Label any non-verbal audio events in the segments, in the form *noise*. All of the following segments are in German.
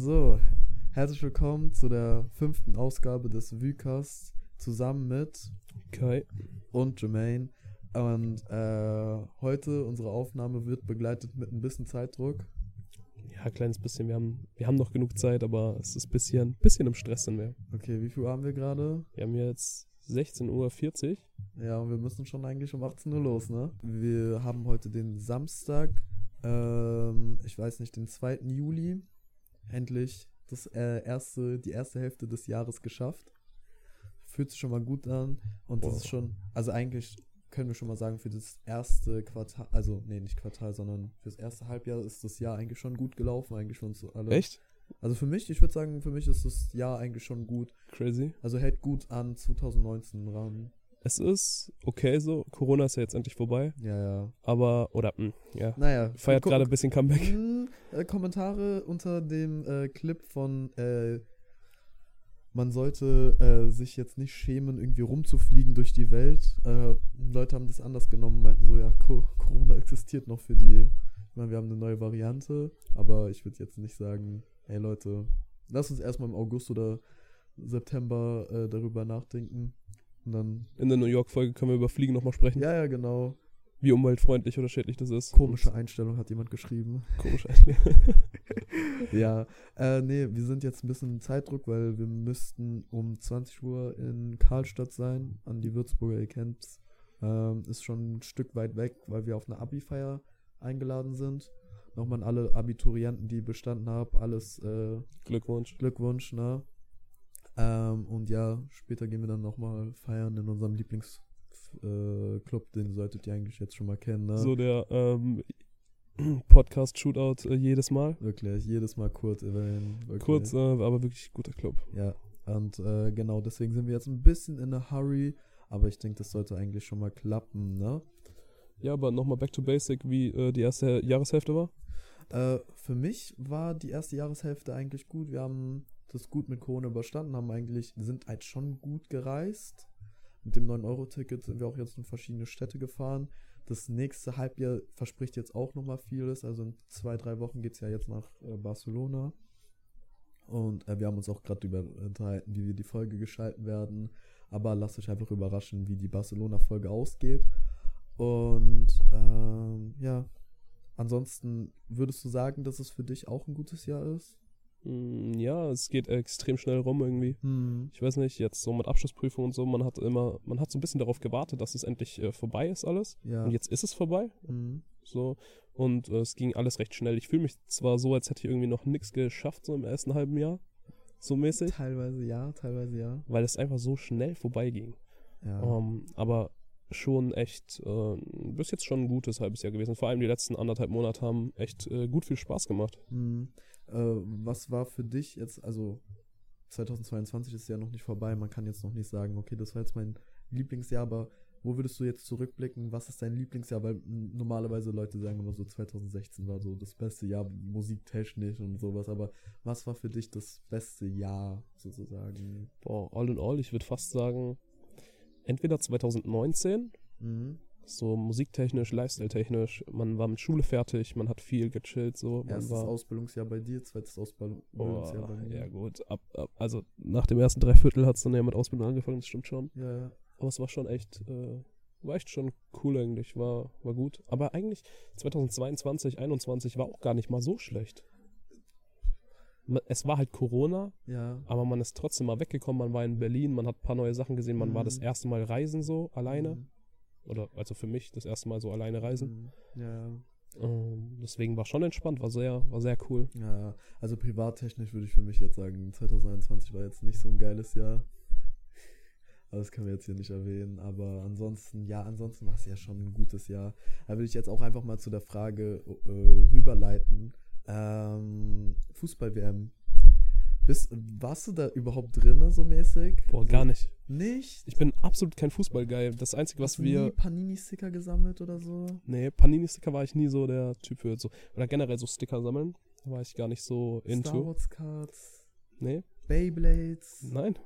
So, herzlich willkommen zu der fünften Ausgabe des Vucast zusammen mit Kai. und Jermaine. Und äh, heute unsere Aufnahme wird begleitet mit ein bisschen Zeitdruck. Ja, ein kleines bisschen. Wir haben, wir haben noch genug Zeit, aber es ist ein bisschen, bisschen im Stress sind wir. Okay, wie viel haben wir gerade? Wir haben jetzt 16.40 Uhr. Ja, und wir müssen schon eigentlich um 18 Uhr los, ne? Wir haben heute den Samstag, ähm, ich weiß nicht, den 2. Juli. Endlich das äh, erste, die erste Hälfte des Jahres geschafft. Fühlt sich schon mal gut an. Und das Wow. ist schon, also eigentlich können wir schon mal sagen, für das erste Quartal, also nee, nicht Quartal, sondern fürs erste Halbjahr ist das Jahr eigentlich schon gut gelaufen, eigentlich für uns alle. Echt? Also für mich, ich würde sagen, für mich ist das Jahr eigentlich schon gut. Crazy. Also hält gut an 2019 ran. Es ist okay so. Corona ist ja jetzt endlich vorbei. Ja, ja. Aber, oder, mh, ja. Naja. Feiert gerade ein bisschen Comeback. Hm, äh, Kommentare unter dem äh, Clip von äh, man sollte äh, sich jetzt nicht schämen, irgendwie rumzufliegen durch die Welt. Äh, Leute haben das anders genommen, meinten so, ja, Co Corona existiert noch für die. Ich meine, wir haben eine neue Variante, aber ich würde jetzt nicht sagen, hey Leute, lass uns erstmal im August oder September äh, darüber nachdenken. Und dann, In der New York-Folge können wir über Fliegen nochmal sprechen. ja, ja, genau. Wie umweltfreundlich oder schädlich das ist. Komische Einstellung hat jemand geschrieben. Komisch eigentlich. *laughs* Ja, äh, nee, wir sind jetzt ein bisschen im Zeitdruck, weil wir müssten um 20 Uhr in Karlstadt sein, an die Würzburger, ihr kennt's. Ähm, ist schon ein Stück weit weg, weil wir auf eine Abi-Feier eingeladen sind. Nochmal an alle Abiturienten, die bestanden haben, alles äh, Glückwunsch. Glückwunsch, ne? Ähm, und ja, später gehen wir dann nochmal feiern in unserem Lieblingsclub, äh, den solltet ihr eigentlich jetzt schon mal kennen, ne? So der ähm, *clears throat* Podcast-Shootout äh, jedes Mal. Wirklich, jedes Mal kurz erwähnen. wirklich. Kurz, äh, aber wirklich guter Club. Ja, und äh, genau deswegen sind wir jetzt ein bisschen in a hurry, aber ich denke, das sollte eigentlich schon mal klappen, ne? Ja, aber nochmal back to basic, wie äh, die erste Jahreshälfte war. Äh, für mich war die erste Jahreshälfte eigentlich gut. Wir haben das gut mit Corona überstanden, haben eigentlich, sind halt schon gut gereist. Mit dem 9-Euro-Ticket sind wir auch jetzt in verschiedene Städte gefahren. Das nächste Halbjahr verspricht jetzt auch nochmal vieles. Also in zwei, drei Wochen geht es ja jetzt nach äh, Barcelona. Und äh, wir haben uns auch gerade über unterhalten, wie wir die Folge gestalten werden. Aber lasst euch einfach überraschen, wie die Barcelona-Folge ausgeht. Und ähm, ja, ansonsten würdest du sagen, dass es für dich auch ein gutes Jahr ist? Mm, Ja, es geht extrem schnell rum irgendwie. Hm. Ich weiß nicht, jetzt so mit Abschlussprüfung und so, man hat immer, man hat so ein bisschen darauf gewartet, dass es endlich äh, vorbei ist alles. Ja. Und jetzt ist es vorbei. Hm. So. Und äh, es ging alles recht schnell. Ich fühle mich zwar so, als hätte ich irgendwie noch nichts geschafft, so im ersten halben Jahr. So mäßig. Teilweise ja, teilweise ja. Weil es einfach so schnell vorbeiging. Ja. Ähm, aber schon echt, äh, bis jetzt schon ein gutes halbes Jahr gewesen. Vor allem die letzten anderthalb Monate haben echt äh, gut viel Spaß gemacht. Hm. Äh, was war für dich jetzt, also 2022 ist ja noch nicht vorbei, man kann jetzt noch nicht sagen, okay, das war jetzt mein Lieblingsjahr, aber wo würdest du jetzt zurückblicken? Was ist dein Lieblingsjahr? Weil normalerweise Leute sagen immer so, 2016 war so das beste Jahr musiktechnisch und sowas, aber was war für dich das beste Jahr sozusagen? Boah, all in all, ich würde fast sagen, entweder 2019 Mhm. So musiktechnisch, lifestyle-technisch. Man war mit Schule fertig, man hat viel gechillt, so. Man Erstes war, Ausbildungsjahr bei dir, zweites Ausbildungsjahr bei Boah, mir. ja gut, ab, ab, also nach dem ersten Dreiviertel hat es dann ja mit Ausbildung angefangen, das stimmt schon. Ja, ja. Aber es war schon echt, äh, war echt schon cool eigentlich, war, war gut. Aber eigentlich 2022, 2021 war auch gar nicht mal so schlecht. Es war halt Corona, Ja. aber man ist trotzdem mal weggekommen, man war in Berlin, man hat ein paar neue Sachen gesehen, man war das Mhm. erste Mal reisen so, alleine. Mhm. Oder also für mich das erste Mal so alleine reisen. Mhm. Ja, Ähm, deswegen war schon entspannt, war sehr, war sehr cool. ja. Also privattechnisch würde ich für mich jetzt sagen, 2021 war jetzt nicht so ein geiles Jahr. Aber das können wir jetzt hier nicht erwähnen. Aber ansonsten, ja, ansonsten war es ja schon ein gutes Jahr. Da würde ich jetzt auch einfach mal zu der Frage äh, rüberleiten. Ähm, Fußball-WM. Bist, warst du da überhaupt drin, so mäßig? Boah, gar nicht. Nicht? Ich bin absolut kein Fußballgeil. Das Einzige, was Hast du nie wir. Panini-Sticker gesammelt oder so? Nee, Panini-Sticker war ich nie so der Typ für. So, oder generell so Sticker sammeln. Da war ich gar nicht so Star into. Wars Cards, Nee, Beyblades, nein.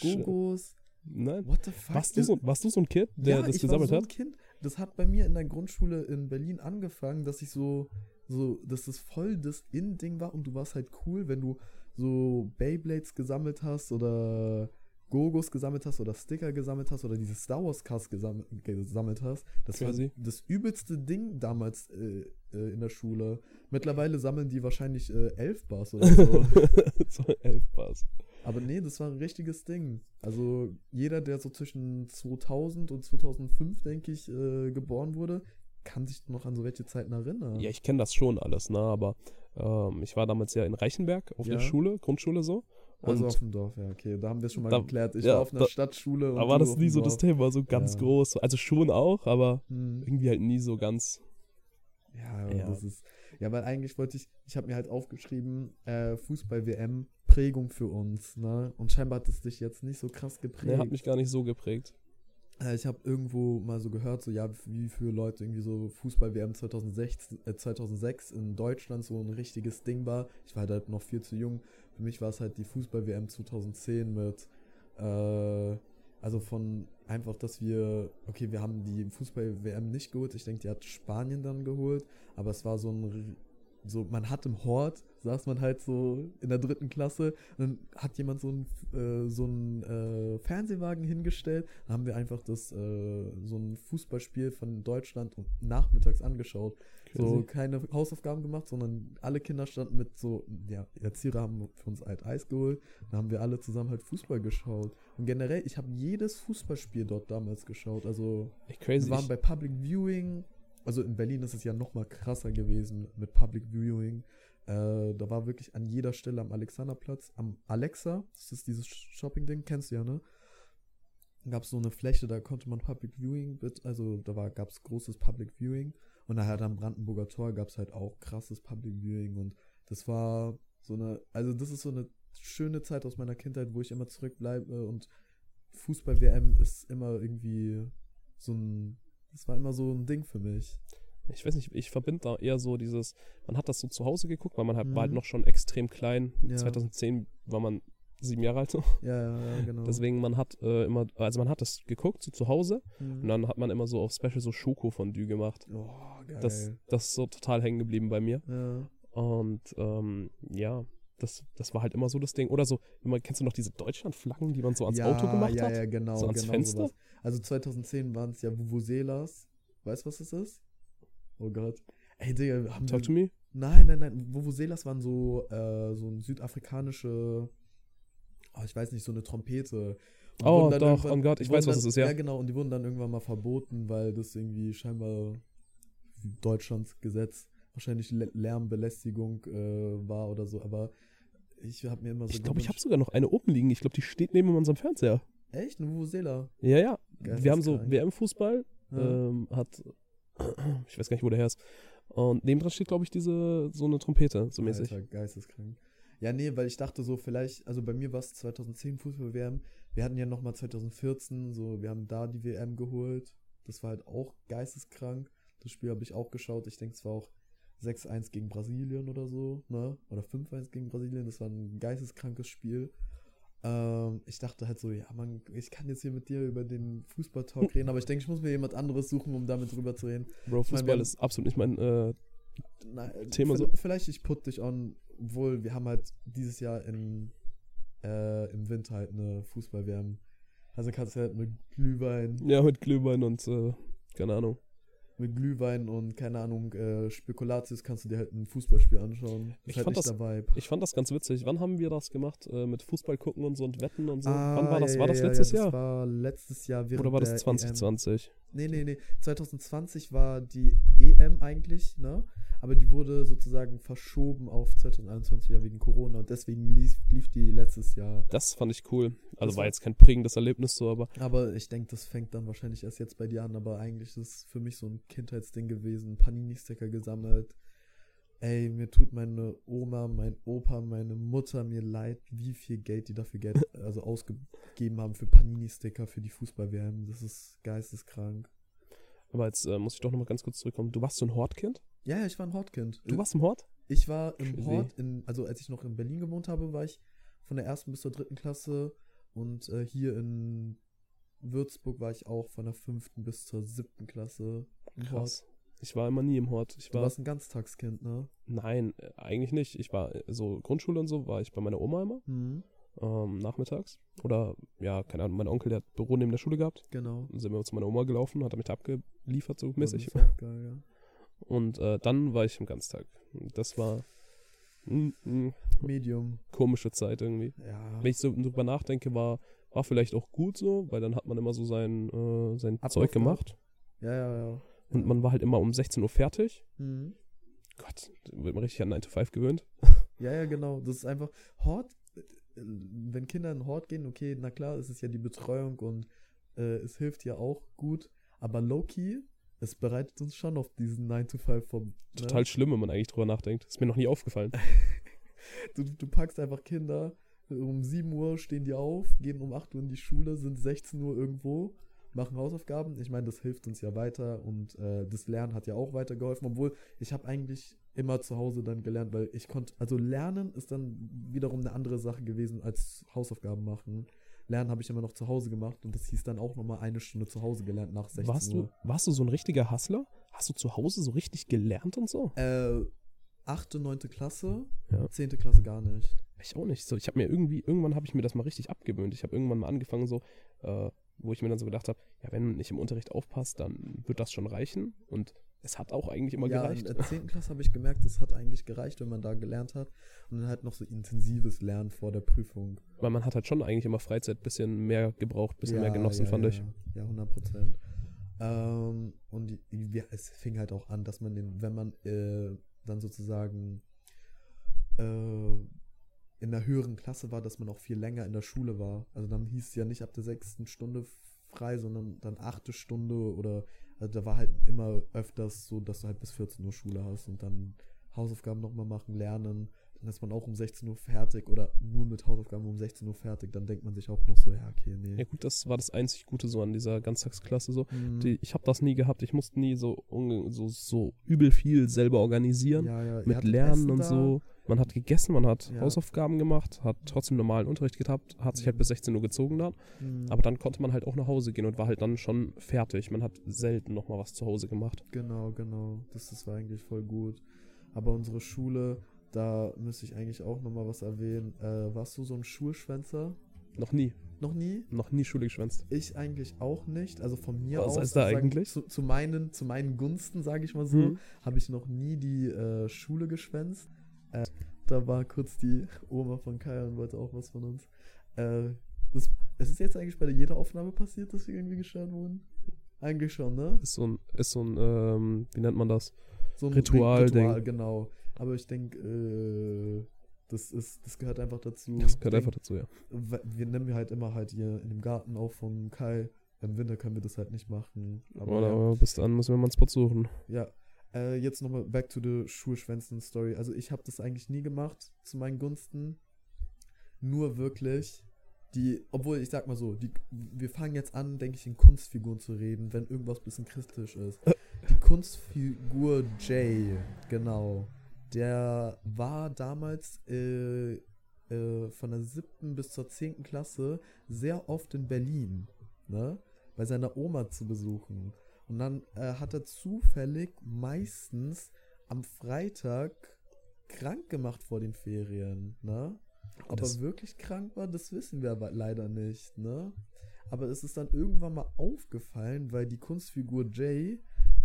Gogos. Nein. What the fuck? Warst du, so, warst du so ein Kid, der ja, das ich gesammelt war so hat? ein Kind. das hat bei mir in der Grundschule in Berlin angefangen, dass ich so, so, dass das voll das In-Ding war und du warst halt cool, wenn du so Beyblades gesammelt hast oder Gogos gesammelt hast oder Sticker gesammelt hast oder diese Star Wars Cars gesam gesammelt hast. Das Crazy. war das übelste Ding damals äh, äh, in der Schule. Mittlerweile sammeln die wahrscheinlich äh, elf Bars oder so. *laughs* so elf Bars. Aber nee, das war ein richtiges Ding. Also jeder, der so zwischen 2000 und 2005, denke ich, äh, geboren wurde, kann sich noch an so welche Zeiten erinnern. Ja, ich kenne das schon alles, ne? Aber ähm, ich war damals ja in Reichenberg auf Ja. der Schule, Grundschule so. also Und auf dem Dorf, ja, okay. Da haben wir es schon mal Da- geklärt. Ich ja, war auf einer da- Stadtschule. da war das nie so das Dorf. Thema, so ganz Ja. groß. Also schon auch, aber Hm. irgendwie halt nie so ganz. Ja, Ja. das ist. Ja, weil eigentlich wollte ich, ich habe mir halt aufgeschrieben, äh, Fußball-WM, Prägung für uns, ne? Und scheinbar hat es dich jetzt nicht so krass geprägt. Der hat mich gar nicht so geprägt. Äh, ich habe irgendwo mal so gehört, so ja, wie viele Leute irgendwie so Fußball-WM 2006, äh, 2006 in Deutschland so ein richtiges Ding war. Ich war halt noch viel zu jung. Für mich war es halt die Fußball-WM 2010 mit, äh, also von einfach, dass wir, okay, wir haben die Fußball-WM nicht geholt. Ich denke, die hat Spanien dann geholt. Aber es war so ein, so, man hat im Hort, saß man halt so in der dritten Klasse, und dann hat jemand so einen, äh, so einen äh, Fernsehwagen hingestellt, dann haben wir einfach das, äh, so ein Fußballspiel von Deutschland und nachmittags angeschaut. So Crazy. keine Hausaufgaben gemacht, sondern alle Kinder standen mit so, ja, Erzieher haben für uns halt Eis geholt, dann haben wir alle zusammen halt Fußball geschaut. Und generell, ich habe jedes Fußballspiel dort damals geschaut, also crazy. wir waren bei Public Viewing. Also in Berlin ist es ja noch mal krasser gewesen mit Public Viewing. Äh, da war wirklich an jeder Stelle am Alexanderplatz, am Alexa, das ist dieses Shopping-Ding, kennst du ja, ne? Gab es so eine Fläche, da konnte man Public Viewing, also da gab es großes Public Viewing. Und da halt am Brandenburger Tor gab es halt auch krasses Public Viewing. Und das war so eine, also das ist so eine schöne Zeit aus meiner Kindheit, wo ich immer zurückbleibe. Und Fußball-WM ist immer irgendwie so ein, das war immer so ein Ding für mich. ich weiß nicht, ich verbinde da eher so dieses, man hat das so zu Hause geguckt, weil man halt, war halt Mhm. noch schon extrem klein. Ja. 2010 war man sieben Jahre alt so. Ja, ja, ja genau. Deswegen, man hat äh, immer, also man hat das geguckt, so zu Hause. Mhm. Und dann hat man immer so auf Special so Schoko-Fondue gemacht. oh, geil. Das, das ist so total hängen geblieben bei mir. ja. Und ähm, ja, das, das war halt immer so das Ding. Oder so, man, kennst du noch diese Deutschlandflaggen, die man so ans ja, Auto gemacht ja, hat? Ja, genau. So ans genau Fenster? sowas. Also 2010 waren es ja Vuvuzelas. Weißt du, was das ist? Oh Gott. Ey, Digga, haben Talk wir, to me. Nein, nein, nein. Vuvuzelas waren so, äh, so ein südafrikanische, oh, ich weiß nicht, so eine Trompete. Und Oh, doch, oh Gott, ich weiß, was dann, es ist, ja. Ja, genau, und die wurden dann irgendwann mal verboten, weil das irgendwie scheinbar Deutschlands Gesetz wahrscheinlich Lä- Lärmbelästigung äh, war oder so, aber ich habe mir immer so Ich glaube, ich habe sogar noch eine oben liegen. Ich glaube, die steht neben unserem Fernseher. Echt? Eine Vuvuzela? Ja, ja. Geil, Wir haben so. WM-Fußball, Ja. ähm, hat, ich weiß gar nicht, wo der her ist. Und nebendran steht, glaube ich, diese, so eine Trompete, so mäßig. Alter, geisteskrank. Ja, nee, weil ich dachte so, vielleicht, also bei mir war es 2010 Fußball-WM. Wir hatten ja nochmal 2014, so, wir haben da die WM geholt. Das war halt auch geisteskrank. Das Spiel habe ich auch geschaut. Ich denke, es war auch 6-1 gegen Brasilien oder so, ne? Oder 5-1 gegen Brasilien. Das war ein geisteskrankes Spiel. Ähm, ich dachte halt so, ja, man, ich kann jetzt hier mit dir über den Fußball-Talk reden, aber ich denke, ich muss mir jemand anderes suchen, um damit drüber zu reden. Bro, Ich mein, Fußball ist absolut nicht mein, äh, Nein, Thema so. Vielleicht ich put dich on, obwohl wir haben halt dieses Jahr in, äh, im Winter halt eine Fußball-WM. Also kannst du halt mit Glühwein, ja, mit Glühwein und, äh, keine Ahnung. Mit Glühwein und keine Ahnung, äh, Spekulatius kannst du dir halt ein Fußballspiel anschauen. Das Ich halt fand das-. Ich fand das ganz witzig. Wann haben wir das gemacht? Äh, mit Fußball gucken und so und Wetten und so? Ah, Wann war das? ja, war das ja, letztes ja, Jahr? Das war letztes Jahr während Oder war das der EM. 2020? Nee, nee, nee. 2020 war die EM eigentlich, ne? Aber die wurde sozusagen verschoben auf 2021 ja wegen Corona und deswegen lief, lief die letztes Jahr. Das fand ich cool. Also Das war jetzt kein prägendes Erlebnis so, aber Aber ich denke, das fängt dann wahrscheinlich erst jetzt bei dir an. Aber eigentlich ist es für mich so ein Kindheitsding gewesen. Panini-Sticker gesammelt. Ey, mir tut meine Oma, mein Opa, meine Mutter mir leid, wie viel Geld die dafür Geld *laughs* also ausgegeben haben für Panini-Sticker für die Fußball-WM. Das ist geisteskrank. aber jetzt äh, muss ich doch nochmal ganz kurz zurückkommen. Du warst so ein Hortkind? Ja, ja, ich war ein Hortkind. Du warst im Hort? Ich war im Crazy. Hort, in, also als ich noch in Berlin gewohnt habe, war ich von der ersten bis zur dritten Klasse und äh, hier in Würzburg war ich auch von der fünften bis zur siebten Klasse. im Krass. Ich war immer nie im Hort. Ich Hort. Du war, warst ein Ganztagskind, ne? nein, äh, eigentlich nicht. Ich war, äh, so Grundschule und so, war ich bei meiner Oma immer, Mhm. ähm, nachmittags. Oder, ja, keine Ahnung, mein Onkel, der hat Büro neben der Schule gehabt. Genau. Dann sind wir zu meiner Oma gelaufen, hat er mich da abgeliefert, so mäßig. Auch geil, ja. Und äh, dann war ich im Ganztag. Das war mm, mm, Medium. komische Zeit irgendwie. Ja. Wenn ich so drüber nachdenke, war, war vielleicht auch gut so, weil dann hat man immer so sein, äh, sein Ablauf Zeug gemacht. Ja, ja, ja. Und man war halt immer um 16 Uhr fertig. Mhm. Gott, wird man richtig an 9 to 5 gewöhnt. *laughs* Ja, ja, genau. Das ist einfach Hort. äh, Wenn Kinder in Hort gehen, okay, na klar, es ist ja die Betreuung und äh, es hilft ja auch gut. Aber low-key, es bereitet uns schon auf diesen 9 to 5 vor. Ne? Total schlimm, wenn man eigentlich drüber nachdenkt. Ist mir noch nie aufgefallen. *laughs* Du, du packst einfach Kinder, um 7 Uhr stehen die auf, gehen um 8 Uhr in die Schule, sind 16 Uhr irgendwo, machen Hausaufgaben. Ich meine, das hilft uns ja weiter und äh, das Lernen hat ja auch weitergeholfen, obwohl ich habe eigentlich immer zu Hause dann gelernt, weil ich konnte, also Lernen ist dann wiederum eine andere Sache gewesen als Hausaufgaben machen. Lernen habe ich immer noch zu Hause gemacht und das hieß dann auch nochmal eine Stunde zu Hause gelernt nach 16 Warst Uhr. du, warst du so ein richtiger Hustler? Hast du zu Hause so richtig gelernt und so? Äh, 8., 9. Klasse, Ja. 10. Klasse gar nicht. Ich auch nicht. So, ich habe mir irgendwie, irgendwann habe ich mir das mal richtig abgewöhnt. Ich habe irgendwann mal angefangen, so, äh, wo ich mir dann so gedacht habe, ja, wenn man nicht im Unterricht aufpasst, dann wird das schon reichen. Und es hat auch eigentlich immer ja, gereicht. in der 10. Klasse habe ich gemerkt, das hat eigentlich gereicht, wenn man da gelernt hat. Und dann halt noch so intensives Lernen vor der Prüfung. Weil man hat halt schon eigentlich immer Freizeit bisschen mehr gebraucht, bisschen mehr genossen, ja, fand ja, ich. Ja, 100 Prozent. Ähm, und die, ja, es fing halt auch an, dass man den, wenn man äh, dann sozusagen äh, in der höheren Klasse war, dass man auch viel länger in der Schule war. Also dann hieß es ja nicht ab der sechsten Stunde frei, sondern dann achte Stunde oder also da war halt immer öfters so, dass du halt bis 14 Uhr Schule hast und dann Hausaufgaben nochmal machen, lernen. Dann ist man auch um 16 Uhr fertig oder nur mit Hausaufgaben um 16 Uhr fertig. Dann denkt man sich auch noch so, ja, okay, nee. Ja gut, das war das einzig Gute so an dieser Ganztagsklasse so. Mhm. Die, ich habe das nie gehabt. Ich musste nie so, so, so übel viel selber organisieren. ja, ja, mit Lernen und da. so. Man hat gegessen, man hat Ja. Hausaufgaben gemacht, hat trotzdem normalen Unterricht gehabt, hat sich halt bis 16 Uhr gezogen dann. Mhm. Aber dann konnte man halt auch nach Hause gehen und war halt dann schon fertig. Man hat selten nochmal was zu Hause gemacht. Genau, genau. Das, das war eigentlich voll gut. Aber unsere Schule, da müsste ich eigentlich auch nochmal was erwähnen. Äh, warst du so ein Schulschwänzer? Noch nie. Noch nie? Noch nie Schule geschwänzt. Ich eigentlich auch nicht. Also von mir Was aus. heißt da sagen, eigentlich? Zu, zu, meinen, zu meinen Gunsten, sage ich mal so, Mhm. habe ich noch nie die äh, Schule geschwänzt. Äh, da war kurz die Oma von Kai und wollte auch was von uns. Äh, das, es ist jetzt eigentlich bei jeder Aufnahme passiert, dass wir irgendwie gestört wurden. Eigentlich schon, ne? Ist so ein, ist so ein, ähm, wie nennt man das? so ein Ritual-Ding. Ritual, genau. Aber ich denke, äh, das ist, das gehört einfach dazu. Das gehört Ich einfach dazu, ja. denk, Wir nehmen wir halt immer halt hier in dem Garten auf von Kai. Im Winter können wir das halt nicht machen. Aber Oder ja, aber bis dann müssen wir mal einen Spot suchen. ja. Äh, jetzt nochmal back to the Schulschwänzen-Story. Also ich habe das eigentlich nie gemacht zu meinen Gunsten. Nur wirklich die, obwohl ich sag mal so, die, wir fangen jetzt an, denke ich, in Kunstfiguren zu reden, wenn irgendwas bisschen christlich ist. Die Kunstfigur Jay, genau. Der war damals äh, äh, von der siebten bis zur zehnten Klasse sehr oft in Berlin, ne? Bei seiner Oma zu besuchen. Und dann äh, hat er zufällig meistens am Freitag krank gemacht vor den Ferien, ne? Ob Das- er wirklich krank war, das wissen wir aber leider nicht, ne? Aber es ist dann irgendwann mal aufgefallen, weil die Kunstfigur Jay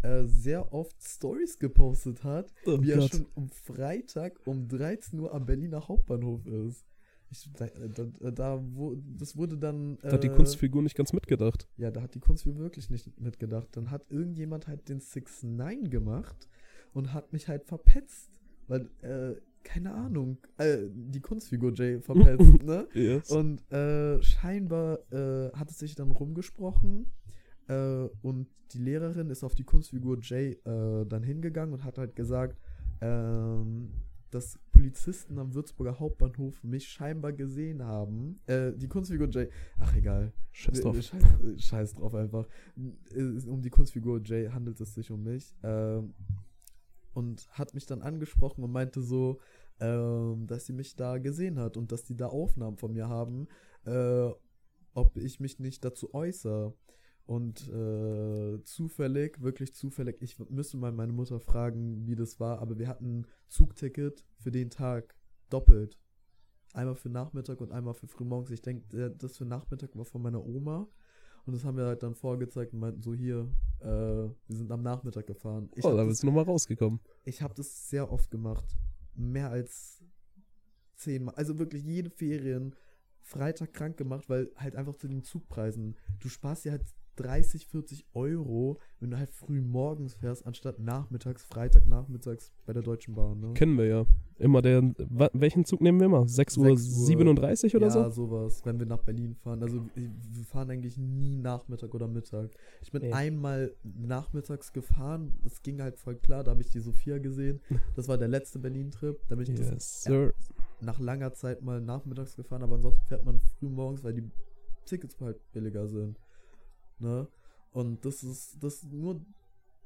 äh, sehr oft Stories gepostet hat, Oh wie er schon um Freitag um 13 Uhr am Berliner Hauptbahnhof ist. Ich, da, da, da, wo, das wurde dann. Da hat die äh, Kunstfigur nicht ganz mitgedacht. ja, da hat die Kunstfigur wirklich nicht mitgedacht. Dann hat irgendjemand halt den 6 9 gemacht und hat mich halt verpetzt. Weil, äh, keine Ahnung, äh, die Kunstfigur Jay verpetzt, *laughs* ne? Yes. Und äh, scheinbar äh, hat es sich dann rumgesprochen äh, und die Lehrerin ist auf die Kunstfigur Jay äh, dann hingegangen und hat halt gesagt, ähm, dass Polizisten am Würzburger Hauptbahnhof mich scheinbar gesehen haben. Äh, die Kunstfigur Jay, ach egal, Scheiß drauf. äh, Scheiß, äh, scheiß drauf einfach. Um die Kunstfigur Jay handelt es sich um mich. Ähm, und hat mich dann angesprochen und meinte so, ähm, dass sie mich da gesehen hat und dass die da Aufnahmen von mir haben. Äh, ob ich mich nicht dazu äußere. Und äh, zufällig, wirklich zufällig, ich müsste mal meine Mutter fragen, wie das war, aber wir hatten Zugticket für den Tag doppelt. Einmal für Nachmittag und einmal für frühmorgens. Ich denke, das für Nachmittag war von meiner Oma. Und das haben wir halt dann vorgezeigt und meinten so hier, äh, wir sind am Nachmittag gefahren. Ich oh, da bist du nochmal rausgekommen. Ich habe das sehr oft gemacht. Mehr als zehnmal. Also wirklich jede Ferien Freitag krank gemacht, weil halt einfach zu den Zugpreisen. Du sparst dir halt 30, 40 Euro, wenn du halt früh morgens fährst, anstatt nachmittags, Freitag nachmittags bei der Deutschen Bahn. Ne? Kennen wir ja. Immer der, welchen Zug nehmen wir immer? 6 Uhr 37 oder ja, so? Ja, sowas, wenn wir nach Berlin fahren. Also wir fahren eigentlich nie Nachmittag oder Mittag. Ich bin Ey. einmal nachmittags gefahren, das ging halt voll klar, da habe ich die Sophia gesehen. *laughs* Das war der letzte Berlin-Trip. Da bin ich yes, nach langer Zeit mal nachmittags gefahren, aber ansonsten fährt man früh morgens, weil die Tickets halt billiger sind. Ne? Und das ist, das nur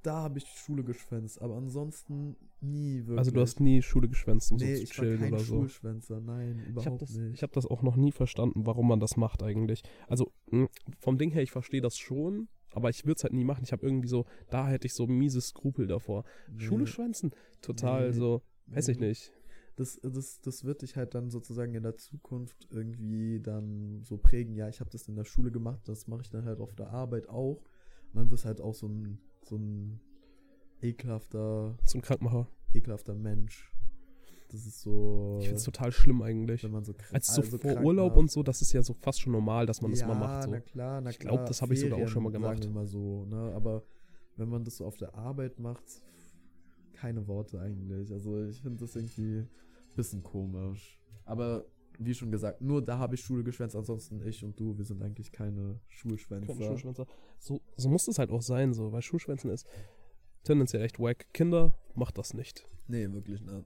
da habe ich Schule geschwänzt, aber ansonsten nie wirklich. Also du hast nie Schule geschwänzt, um nee, so zu chillen oder so. Schulschwänzer, nein, überhaupt ich hab das, nicht. Ich habe das auch noch nie verstanden, warum man das macht eigentlich. Also hm, vom Ding her, ich verstehe das schon, aber ich würde es halt nie machen. Ich habe irgendwie so, da hätte ich so miese Skrupel davor. Nee. Schule schwänzen, total nee. so, weiß ich nicht. Das, das, das wird dich halt dann sozusagen in der Zukunft irgendwie dann so prägen. Ja, ich habe das in der Schule gemacht, das mache ich dann halt auf der Arbeit auch. Und dann wirst halt auch so ein so ein ekelhafter. So ein Krankmacher. Ekelhafter Mensch. Das ist so. Ich finde es total schlimm eigentlich. Wenn man so Als so also vor Urlaub macht. und so, das ist ja so fast schon normal, dass man das mal macht. So. Na klar, na ich glaube, das habe ich sogar auch schon mal gemacht. Sagen wir mal so, ne? Aber wenn man das so auf der Arbeit macht, keine Worte eigentlich. Also ich finde das irgendwie bisschen komisch. Aber wie schon gesagt, nur da habe ich Schule geschwänzt, ansonsten ich und du, wir sind eigentlich keine Schulschwänzer. Keine Schulschwänzer. So, so muss es halt auch sein, so, weil Schulschwänzen ist tendenziell echt wack. Kinder, macht das nicht. Nee, wirklich nicht.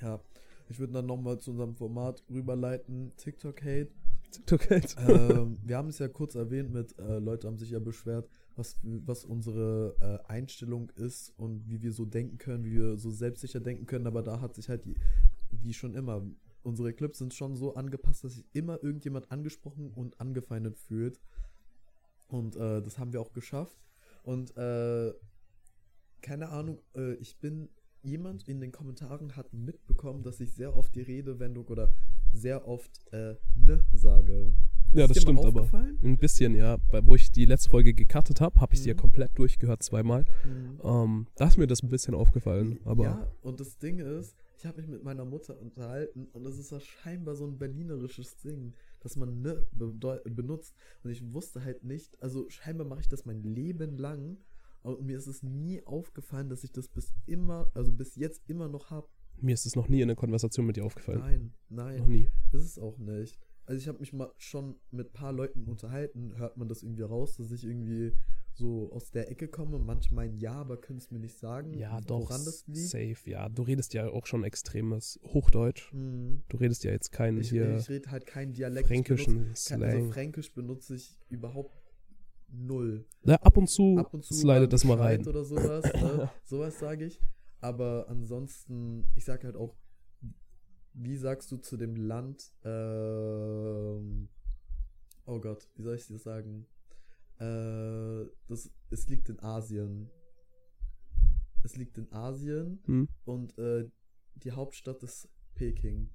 Ja, ich würde dann nochmal zu unserem Format rüberleiten, TikTok-Hate. TikTok-Hate. ähm, *laughs* wir haben es ja kurz erwähnt mit, äh, Leute haben sich ja beschwert, was, was unsere äh, Einstellung ist und wie wir so denken können, wie wir so selbstsicher denken können, aber da hat sich halt die, wie schon immer, unsere Clips sind schon so angepasst, dass sich immer irgendjemand angesprochen und angefeindet fühlt. Und äh, das haben wir auch geschafft. Und äh, keine Ahnung, äh, ich bin jemand in den Kommentaren hat mitbekommen, dass ich sehr oft die Redewendung oder sehr oft äh, ne sage. Ja, das stimmt aber. Ein bisschen, ja. Wo ich die letzte Folge gecuttet habe, habe ich mhm. sie ja mhm. komplett durchgehört zweimal. Mhm. Ähm, da ist mir das ein bisschen aufgefallen. Aber ja, und das Ding ist, ich habe mich mit meiner Mutter unterhalten und das ist ja scheinbar so ein berlinerisches Ding, dass man ne benutzt. Und ich wusste halt nicht, also scheinbar mache ich das mein Leben lang. Und mir ist es nie aufgefallen, dass ich das bis immer, also bis jetzt immer noch habe. Mir ist es noch nie in der Konversation mit dir aufgefallen. Nein, nein. Noch nie. Das ist auch nicht. Also ich habe mich mal schon mit ein paar Leuten unterhalten, hört man das irgendwie raus, dass ich irgendwie so aus der Ecke komme. Manche meinen ja, aber können es mir nicht sagen, ja, doch, woran das liegt. Safe, ja. Du redest ja auch schon extremes Hochdeutsch. Mhm. Du redest ja jetzt keinen ich, hier. Ich rede halt keinen Dialekt. Fränkischen benutze, Slang. Also Fränkisch benutze ich überhaupt null. Ja, ab und zu, ab und zu slidet das mal rein. Oder sowas, ne? *laughs* sowas sage ich. Aber ansonsten, ich sage halt auch wie sagst du zu dem Land, ähm, oh Gott, wie soll ich das sagen? Äh, das, es liegt in Asien. Es liegt in Asien hm. und äh, die Hauptstadt ist Peking.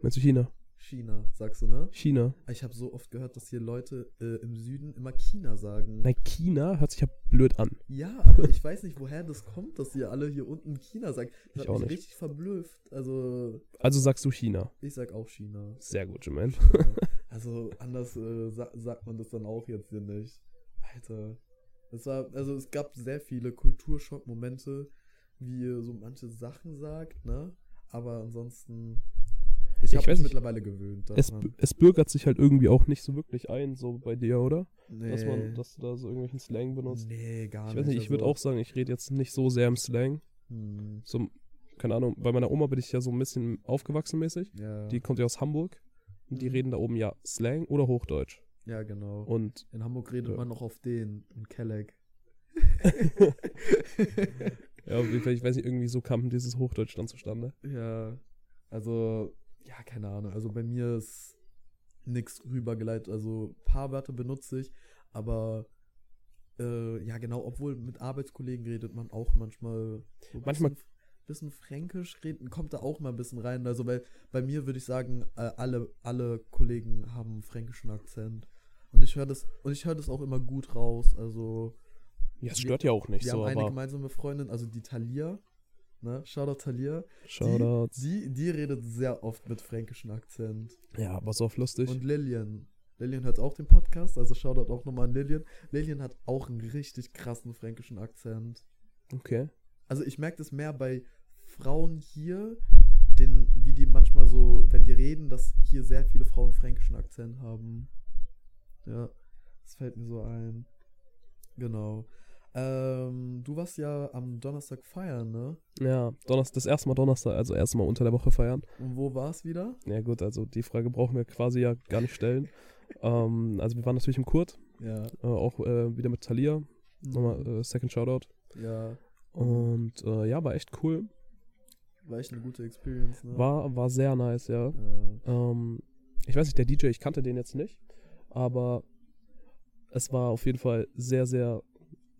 Meinst du China? China, sagst du, ne? China. Ich habe so oft gehört, dass hier Leute äh, im Süden immer China sagen. Nein, China hört sich ja blöd an. Ja, aber ich weiß nicht, woher das kommt, dass ihr alle hier unten China sagt. Das ich hat auch mich nicht. richtig verblüfft. Also. Also sagst du China? Ich sag auch China. Sehr gut, Jermaine. *laughs* also anders äh, sa sagt man das dann auch jetzt hier nicht. Alter. Es war, also es gab sehr viele Kulturschock-Momente, wie ihr so manche Sachen sagt, ne? Aber ansonsten ich, ich habe mich mittlerweile gewöhnt. Es, es bürgert sich halt irgendwie auch nicht so wirklich ein, so bei dir, oder? Nee. Dass man, dass du da so irgendwelchen Slang benutzt. Nee, gar nicht. Ich weiß nicht, ich würde also auch sagen, ich rede jetzt nicht so sehr im Slang. Hm. So, keine Ahnung, bei meiner Oma bin ich ja so ein bisschen aufgewachsen mäßig. Ja. Die kommt ja aus Hamburg. Und die hm. reden da oben ja Slang oder Hochdeutsch. Ja, genau. Und in Hamburg redet ja. man noch auf den, in Kelleck. *laughs* ja, ich weiß nicht, irgendwie so kam dieses Hochdeutsch dann zustande. Ja, also ja, keine Ahnung. Also bei mir ist nichts rübergeleitet. Also ein paar Wörter benutze ich, aber äh, ja genau, obwohl mit Arbeitskollegen redet man auch manchmal so ein Manchmal- bisschen, bisschen fränkisch reden, kommt da auch mal ein bisschen rein. Also weil bei mir würde ich sagen, äh, alle, alle Kollegen haben einen fränkischen Akzent. Und ich höre das, und ich höre das auch immer gut raus. Also Ja, es Wir- stört ja auch nicht wir so, haben eine gemeinsame Freundin, also die Talia. Ne? Shoutout Talia. Shoutouts. Die, die redet sehr oft mit fränkischem Akzent. Ja, so oft lustig. Und Lillian. Lillian hört auch den Podcast, also Shoutout auch nochmal an Lillian. Lillian hat auch einen richtig krassen fränkischen Akzent. okay. Also ich merke das mehr bei Frauen hier, den, wie die manchmal so, wenn die reden, dass hier sehr viele Frauen fränkischen Akzent haben. Ja, das fällt mir so ein. Genau. Ähm, du warst ja am Donnerstag feiern, ne? Ja, Donnerstag, das erste Mal Donnerstag, also erste Mal unter der Woche feiern. Und wo war es wieder? Ja gut, also die Frage brauchen wir quasi ja gar nicht stellen. *laughs* ähm, also wir waren natürlich im Kurt, Ja. äh, auch äh, wieder mit Thalia. Nochmal äh, Second Shoutout. Ja, Und äh, ja, war echt cool. war echt eine gute Experience, ne? War, war sehr nice, ja. Ja. Ähm, ich weiß nicht, der DJ, ich kannte den jetzt nicht, aber es war auf jeden Fall sehr, sehr,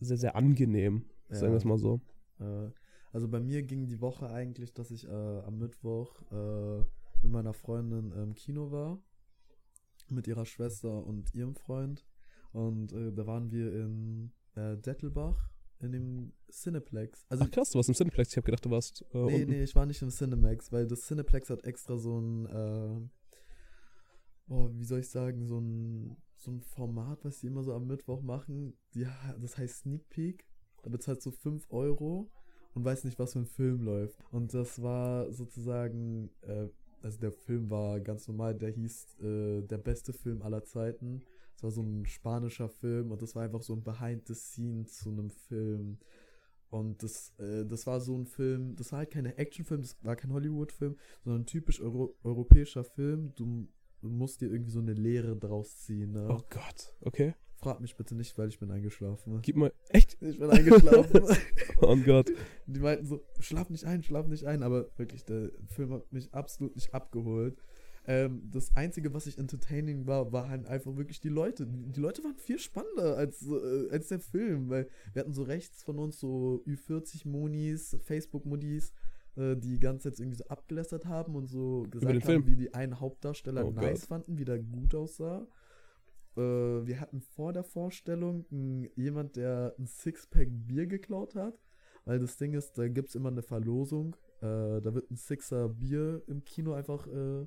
sehr, sehr angenehm, sagen wir es Ja. mal so. Äh, also bei mir ging die Woche eigentlich, dass ich äh, am Mittwoch äh, mit meiner Freundin im Kino war. Mit ihrer Schwester und ihrem Freund. Und äh, da waren wir in äh, Dettelbach in dem Cineplex. Also Ach krass, du warst im Cineplex, ich habe gedacht, du warst äh, nee, unten. nee, ich war nicht im Cinemax, weil das Cineplex hat extra so ein, äh, oh, wie soll ich sagen, so ein, so ein Format, was die immer so am Mittwoch machen. Ha- das heißt Sneak Peek. Da bezahlst du 5 Euro und weißt nicht, was für ein Film läuft. Und das war sozusagen, äh, also der Film war ganz normal, der hieß äh, Der beste Film aller Zeiten. Es war so ein spanischer Film und das war einfach so ein Behind the Scenes zu einem Film. Und das, äh, das war so ein Film, das war halt kein Actionfilm, das war kein Hollywood-Film, sondern ein typisch Euro europäischer Film. Du musst dir irgendwie so eine Lehre draus ziehen. Ne? Oh Gott, okay. Frag mich bitte nicht, weil ich bin eingeschlafen. Gib mal, echt? Ich bin eingeschlafen. *laughs* Oh Gott. Die meinten so, schlaf nicht ein, schlaf nicht ein, aber wirklich, der Film hat mich absolut nicht abgeholt. Ähm, das Einzige, was ich entertaining war, war halt einfach wirklich die Leute. Die Leute waren viel spannender als, äh, als der Film, weil wir hatten so rechts von uns so Ü40-Monis, Facebook-Modis, äh, die ganze Zeit irgendwie so abgelästert haben und so gesagt den haben, wie die einen Hauptdarsteller Oh nice Gott. fanden, wie der gut aussah. Äh, wir hatten vor der Vorstellung n- jemand, der ein Sixpack Bier geklaut hat. Weil das Ding ist, da gibt es immer eine Verlosung. Äh, da wird ein Sixer Bier im Kino einfach äh,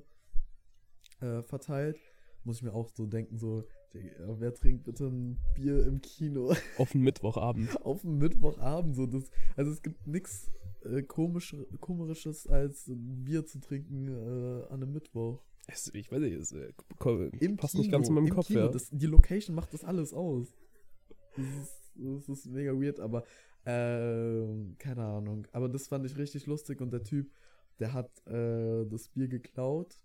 äh, verteilt. Muss ich mir auch so denken, so, Digga, wer trinkt bitte ein Bier im Kino Auf den Mittwochabend. *laughs* auf dem Mittwochabend? So, das, also es gibt nichts äh, komisch, komisches als Bier zu trinken äh, an einem Mittwoch. Es, ich weiß nicht, es äh, Im passt Kino, nicht ganz in meinem Kopf, Kino. ja. Das, die Location macht das alles aus. Das ist, das ist mega weird, aber ähm, keine Ahnung. Aber das fand ich richtig lustig und der Typ, der hat äh, das Bier geklaut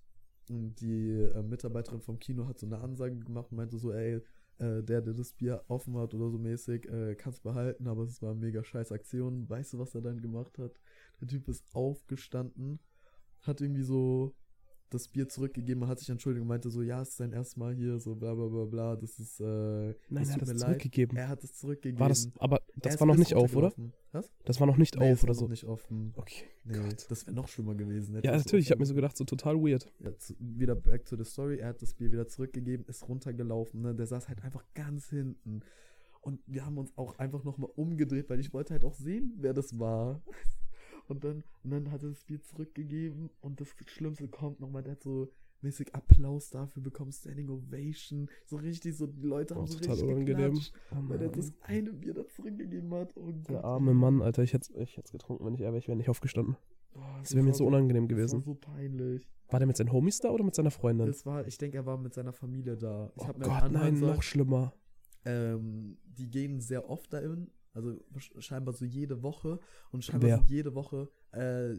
und die äh, Mitarbeiterin vom Kino hat so eine Ansage gemacht und meinte so, ey, äh, der, der das Bier offen hat oder so mäßig, äh, kannst behalten, aber es war eine mega scheiß Aktion. Weißt du, was er dann gemacht hat? Der Typ ist aufgestanden, hat irgendwie so das Bier zurückgegeben, hat sich entschuldigt und meinte so, ja, es ist sein erstes Mal hier, so bla bla bla bla, das ist, äh, Nein, das er hat es zurückgegeben. Er hat es zurückgegeben. War das, aber Er das war noch nicht auf, oder? Was? Das war noch nicht Nee, auf oder noch so. nicht offen. Okay. Nee, Gott. das wäre noch schlimmer gewesen. Ja, natürlich, ich habe mir so gedacht, so total weird. ja, zu, wieder back to the story. Er hat das Bier wieder zurückgegeben, ist runtergelaufen. Ne? Der saß halt einfach ganz hinten. Und wir haben uns auch einfach nochmal umgedreht, weil ich wollte halt auch sehen, wer das war. Und dann, und dann hat er das Bier zurückgegeben und das Schlimmste kommt nochmal, der hat so mäßig Applaus dafür bekommen, Standing Ovation. So richtig, so die Leute haben Oh, so total richtig unangenehm. Oh, weil der Mann. das eine Bier da zurückgegeben hat. Oh Der arme. Mann, Alter, ich hätte ich hätt's getrunken, wenn ich er wäre, ich wäre nicht aufgestanden. Oh, Das wäre mir so unangenehm Das gewesen. war so peinlich. War der mit seinen Homies da oder mit seiner Freundin? Das war, ich denke, er war mit seiner Familie da. Ich oh hab mir Gott, nein, noch schlimmer. Ähm, die gehen sehr oft dahin, also scheinbar so jede Woche und scheinbar Wer? sind jede Woche äh,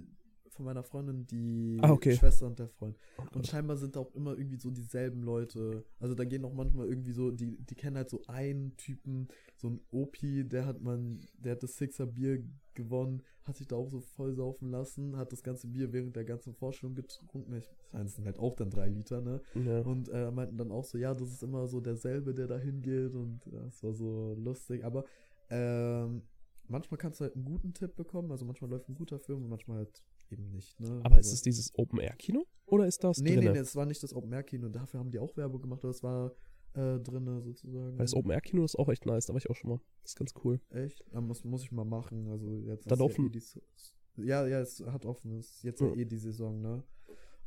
von meiner Freundin die Ah, okay. Schwester und der Freund. Oh Und scheinbar sind da auch immer irgendwie so dieselben Leute. Also da gehen auch manchmal irgendwie so, die, die kennen halt so einen Typen, so ein Opi, der hat man, der hat das Sixer Bier gewonnen, hat sich da auch so voll saufen lassen, hat das ganze Bier während der ganzen Vorstellung getrunken. Ich meine, es sind halt auch dann drei Liter, ne? Ja. Und äh, meinten dann auch so, ja, das ist immer so derselbe, der da hingeht und das war so lustig. Aber ähm, manchmal kannst du halt einen guten Tipp bekommen, also manchmal läuft ein guter Film und manchmal halt eben nicht, ne? Aber ist Also- es dieses Open-Air-Kino? Oder ist das Nee, nee, drinne? nee, es war nicht das Open Air Kino, dafür haben die auch Werbung gemacht, aber es war äh, drinne sozusagen. Weil das Open-Air-Kino ist auch echt nice, da war ich auch schon mal. Das ist ganz cool. Echt? Ja, muss, muss ich mal machen. Also jetzt Dann ist ja eh die, ja, ja, es hat offen. Es ist jetzt Ja. eh die Saison, ne?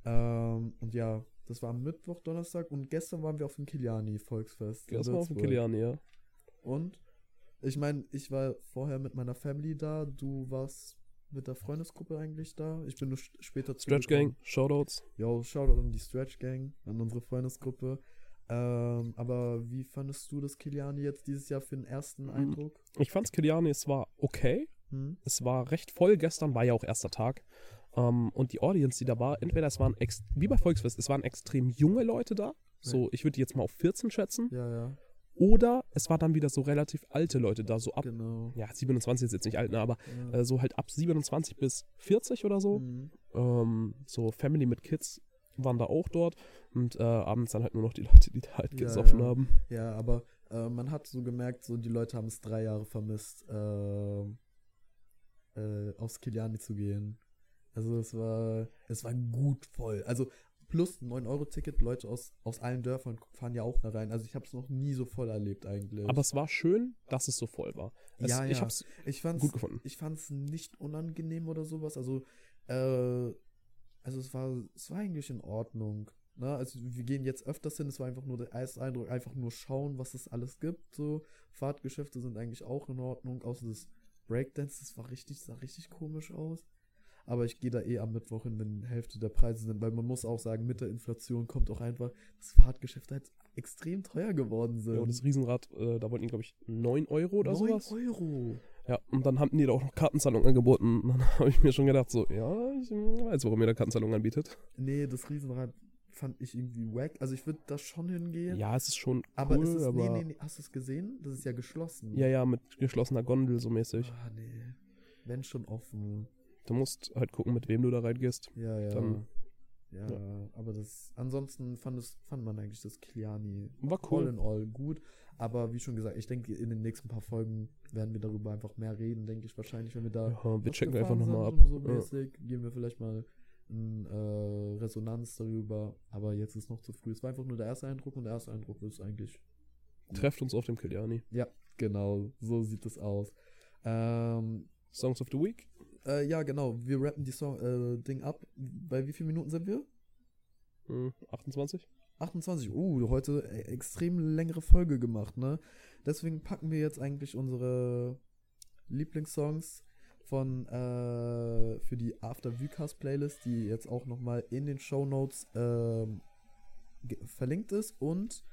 Ähm, und ja, das war am Mittwoch, Donnerstag und gestern waren wir auf dem Kiliani Volksfest. in Das war auf dem Würzburg. Kilian, ja. Und ich meine, ich war vorher mit meiner Family da, du warst mit der Freundesgruppe eigentlich da. Ich bin nur später Stretch Gang, Shoutouts. Jo, Shoutout an die Stretch Gang, an unsere Freundesgruppe. Ähm, aber wie fandest du das Kiliani jetzt dieses Jahr für den ersten Mhm. Eindruck? Ich fand's Kiliani, es war okay. Hm? Es war recht voll gestern, war ja auch erster Tag. Ähm, und die Audience, die da war, entweder es waren, wie bei Volksfest, es waren extrem junge Leute da. So, ich würde die jetzt mal auf 14 schätzen. Ja, ja, Oder es war dann wieder so relativ alte Leute da, so ab, genau. ja, 27 ist jetzt nicht alt, ne, aber Ja. äh, so halt ab 27 bis 40 oder so. Mhm. Ähm, so Family mit Kids waren da auch dort. Und äh, abends dann halt nur noch die *laughs* Leute, die da halt Ja, gesoffen ja. haben. Ja, aber äh, man hat so gemerkt, so die Leute haben es drei Jahre vermisst, ähm, äh, aufs Kiliani zu gehen. Also es war, es war gut voll. Also plus 9-Euro-Ticket, Leute aus, aus allen Dörfern fahren ja auch da rein. Also ich habe es noch nie so voll erlebt eigentlich. Aber es war schön, dass es so voll war. Es, Ja, Ich ja. hab's ich fand's, gut gefunden. ich fand's nicht unangenehm oder sowas. Also, äh, also es war, es war eigentlich in Ordnung. Ne? Also wir gehen jetzt öfters hin, es war einfach nur der erste Eindruck, einfach nur schauen, was es alles gibt. So, Fahrtgeschäfte sind eigentlich auch in Ordnung, außer das Breakdance, das war richtig, sah richtig komisch aus. Aber ich gehe da eh am Mittwoch hin, wenn Hälfte der Preise sind, weil man muss auch sagen, mit der Inflation kommt auch einfach, dass Fahrtgeschäfte halt extrem teuer geworden sind. Ja, und das Riesenrad, äh, da wollten die, glaube ich, 9 Euro oder 9 sowas. Euro. Ja, und dann haben die da auch noch Kartenzahlung angeboten. Und dann *laughs* habe ich mir schon gedacht, so, ja, ich weiß, warum ihr da Kartenzahlung anbietet. Nee, das Riesenrad fand ich irgendwie wack. Also ich würde da schon hingehen. Ja, es ist schon cool, aber es ist, aber nee, nee, nee, hast du es gesehen? Das ist ja geschlossen. ja, ja, mit geschlossener Gondel so mäßig. Ah, nee. Wenn schon offen. Du musst halt gucken, mit wem du da reingehst. Ja, ja. Dann- ja, ja. aber das, ansonsten fand, es, fand man eigentlich das Kiliani War all cool. in all gut. Aber wie schon gesagt, ich denke, in den nächsten paar Folgen werden wir darüber einfach mehr reden, denke ich wahrscheinlich, wenn wir da Ja, wir checken einfach nochmal ab. So Ja. mäßig, geben wir vielleicht mal in, äh, Resonanz darüber. Aber jetzt ist noch zu früh. Es war einfach nur der erste Eindruck und der erste Eindruck ist eigentlich Trefft uns auf dem Kiliani. Genau, so sieht es aus. Ähm, Songs of the Week. Äh, ja, genau, wir rappen die Song, äh, Ding ab. Bei wie vielen Minuten sind wir? Hm, 28? 28. Uh, heute e- extrem längere Folge gemacht, ne? Deswegen packen wir jetzt eigentlich unsere Lieblingssongs von äh, für die After Vucast Playlist, die jetzt auch nochmal in den Show Notes ähm, verlinkt ist und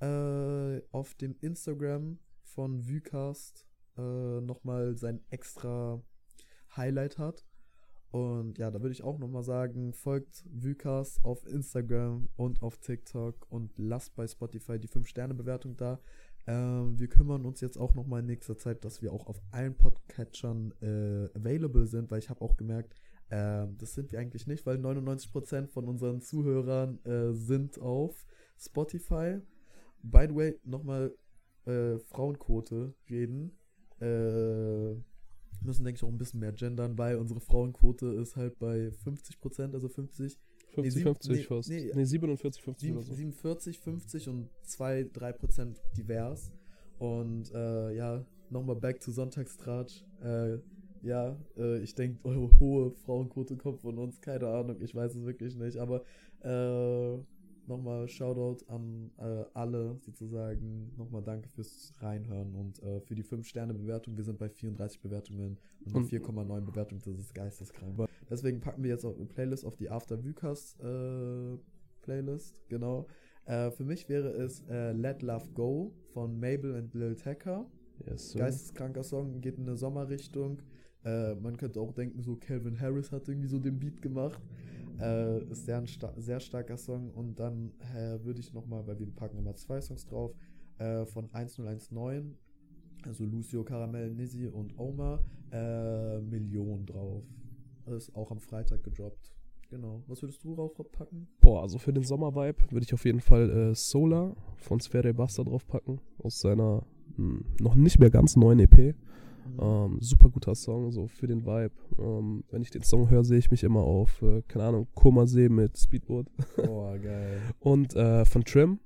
äh, auf dem Instagram von Vucast äh, nochmal sein extra Highlight hat. Und ja, da würde ich auch nochmal sagen, folgt Vucast auf Instagram und auf TikTok und lasst bei Spotify die 5-Sterne-Bewertung da. Ähm, wir kümmern uns jetzt auch nochmal in nächster Zeit, dass wir auch auf allen Podcatchern äh, available sind, weil ich habe auch gemerkt, ähm, das sind wir eigentlich nicht, weil 99% von unseren Zuhörern äh, sind auf Spotify. By the way, nochmal äh, Frauenquote reden. Äh, müssen, denke ich, auch ein bisschen mehr gendern, weil unsere Frauenquote ist halt bei 50%, also 50, 50, sieb- 50 nee, fast. nee. Nee, 47, 50 sieben- oder so. 47, 50 und 2, 3% divers. Und äh, ja, nochmal back to Sonntagstratsch. Äh, ja, äh, ich denke, eure hohe Frauenquote kommt von uns, keine Ahnung, ich weiß es wirklich nicht, aber äh, nochmal Shoutout an äh, alle sozusagen, nochmal danke fürs Reinhören und äh, für die 5-Sterne-Bewertung. Wir sind bei 34 Bewertungen und noch Und- 4,9 Bewertungen, das ist geisteskrank. Deswegen packen wir jetzt auch eine Playlist auf die After Vucast äh, Playlist, genau. Äh, für mich wäre es äh, Let Love Go von Mabel und Lil Tecca. Yes, sir. Geisteskranker Song, geht in eine Sommerrichtung. Äh, man könnte auch denken, so Calvin Harris hat irgendwie so den Beat gemacht. Äh, ist sehr, ein sta sehr starker Song. Und dann äh, würde ich nochmal, weil wir packen nochmal zwei Songs drauf, äh, von 1019, also Lucio, Caramel, Nizzy und Oma, äh, Million drauf. Ist auch am Freitag gedroppt. Genau. Was würdest du draufpacken? Boah, also für den Sommer-Vibe würde ich auf jeden Fall äh, Solar von Sfere Basta draufpacken. Aus seiner mh, noch nicht mehr ganz neuen EP. Ähm, super guter Song, so für den Vibe. Ähm, wenn ich den Song höre, sehe ich mich immer auf, äh, keine Ahnung, Kummersee mit Speedboat. *laughs* Boah, geil. Und äh, von Trim,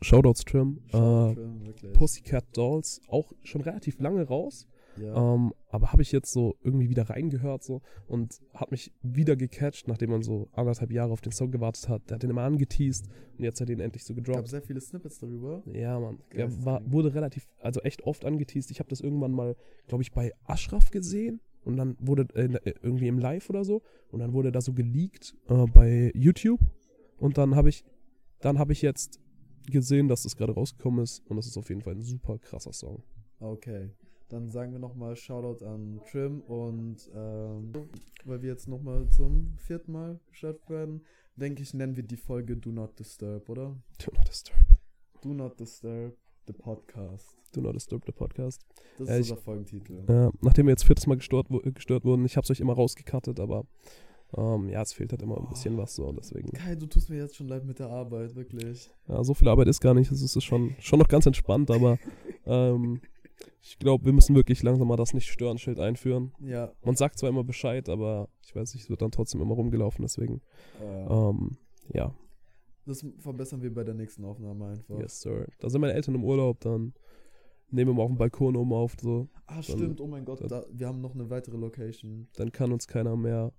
Shoutouts Trim, Schau, äh, wirklich. Pussycat Dolls, auch schon relativ lange raus. Ja. Ähm, aber habe ich jetzt so irgendwie wieder reingehört so und hat mich wieder gecatcht, nachdem man so anderthalb Jahre auf den Song gewartet hat. Der hat den immer angeteased und jetzt hat er ihn endlich so gab gedroppt. sehr viele Snippets darüber. Ja, Mann. Der Geisteskrank. war, wurde relativ, also echt oft angeteased. Ich habe das irgendwann mal, glaube ich, bei Ashraf gesehen und dann wurde äh, irgendwie im Live oder so und dann wurde da so geleakt äh, bei YouTube und dann habe ich, dann habe ich jetzt gesehen, dass das gerade rausgekommen ist und das ist auf jeden Fall ein super krasser Song. Okay. Dann sagen wir nochmal Shoutout an Trim und ähm, weil wir jetzt nochmal zum vierten Mal gestartet werden, denke ich, nennen wir die Folge Do Not Disturb, oder? Do not disturb. Do Not Disturb, the Podcast. Do not disturb the podcast. Das Ja, ist ich- unser Folgentitel. Äh, nachdem wir jetzt viertes Mal gestört, gestört wurden, ich habe es euch immer rausgekattet, aber ähm, ja, es fehlt halt immer ein bisschen was so und deswegen. Kai, du tust mir jetzt schon leid mit der Arbeit, wirklich. Ja, so viel Arbeit ist gar nicht. Es ist schon, schon noch ganz entspannt, aber *laughs* ähm, ich glaube, wir müssen wirklich langsam mal das Nicht-Stören-Schild einführen. Ja. Man sagt zwar immer Bescheid, aber ich weiß nicht, es wird dann trotzdem immer rumgelaufen, deswegen. Äh, Ähm, ja, Das verbessern wir bei der nächsten Aufnahme einfach. yes, sir. Da sind meine Eltern im Urlaub, dann nehmen wir mal auf dem Balkon oben auf, so. Ah, stimmt, oh mein Gott, dann- da, wir haben noch eine weitere Location. Dann kann uns keiner mehr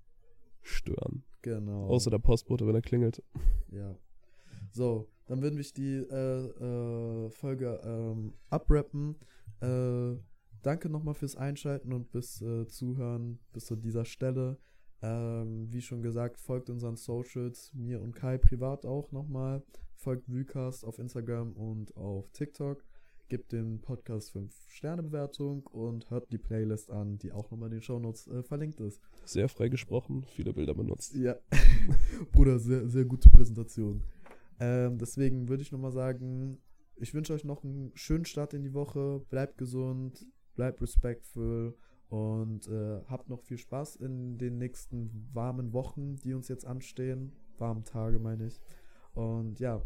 stören. Genau. Außer der Postbote, wenn er klingelt. Ja. So, dann würden wir die äh, äh, Folge ähm, abrappen. Äh, danke nochmal fürs Einschalten und bis äh, Zuhören bis zu dieser Stelle. Ähm, wie schon gesagt, folgt unseren Socials, mir und Kai privat auch nochmal. Folgt Vucast auf Instagram und auf TikTok. Gebt dem Podcast 5-Sterne-Bewertung und hört die Playlist an, die auch nochmal in den Shownotes äh, verlinkt ist. Sehr frei gesprochen, viele Bilder benutzt. Ja. *laughs* Bruder, sehr, sehr gute Präsentation. Ähm, deswegen würde ich nochmal sagen, ich wünsche euch noch einen schönen Start in die Woche. Bleibt gesund, bleibt respektvoll und äh, habt noch viel Spaß in den nächsten warmen Wochen, die uns jetzt anstehen. Warmen Tage, meine ich. Und ja,